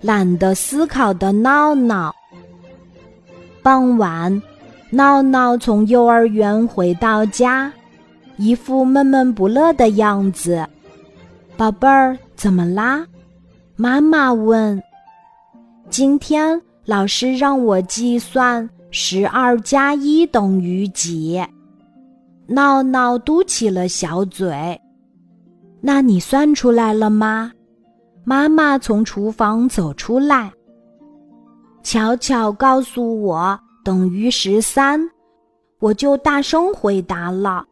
懒得思考的闹闹。傍晚，闹闹从幼儿园回到家，一副闷闷不乐的样子。宝贝儿，怎么啦？妈妈问。今天老师让我计算十二加一等于几。闹闹嘟起了小嘴。那你算出来了吗？妈妈从厨房走出来，悄悄告诉我等于十三，我就大声回答了。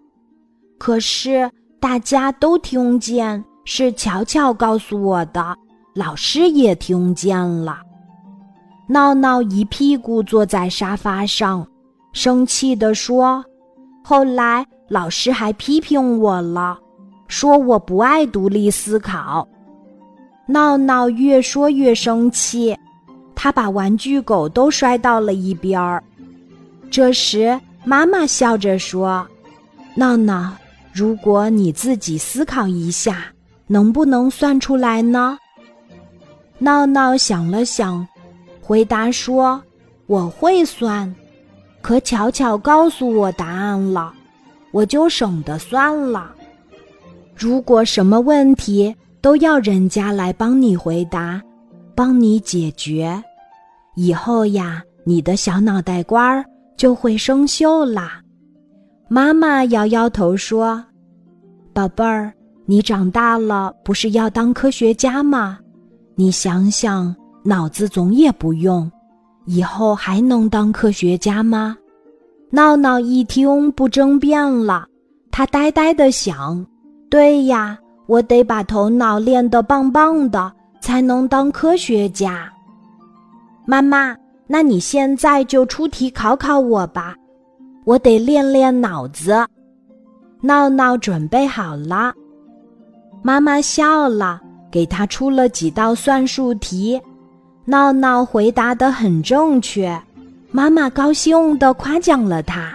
可是大家都听见是悄悄告诉我的，老师也听见了。闹闹一屁股坐在沙发上，生气地说：“后来老师还批评我了，说我不爱独立思考。”闹闹越说越生气，他把玩具狗都摔到了一边儿。这时，妈妈笑着说：“闹闹，如果你自己思考一下，能不能算出来呢？”闹闹想了想，回答说：“我会算，可巧巧告诉我答案了，我就省得算了。如果什么问题……”都要人家来帮你回答，帮你解决，以后呀，你的小脑袋瓜儿就会生锈啦。妈妈摇摇头说：“宝贝儿，你长大了不是要当科学家吗？你想想，脑子总也不用，以后还能当科学家吗？”闹闹一听不争辩了，他呆呆的想：“对呀。”我得把头脑练得棒棒的，才能当科学家。妈妈，那你现在就出题考考我吧，我得练练脑子。闹闹准备好了，妈妈笑了，给他出了几道算术题。闹闹回答得很正确，妈妈高兴地夸奖了他。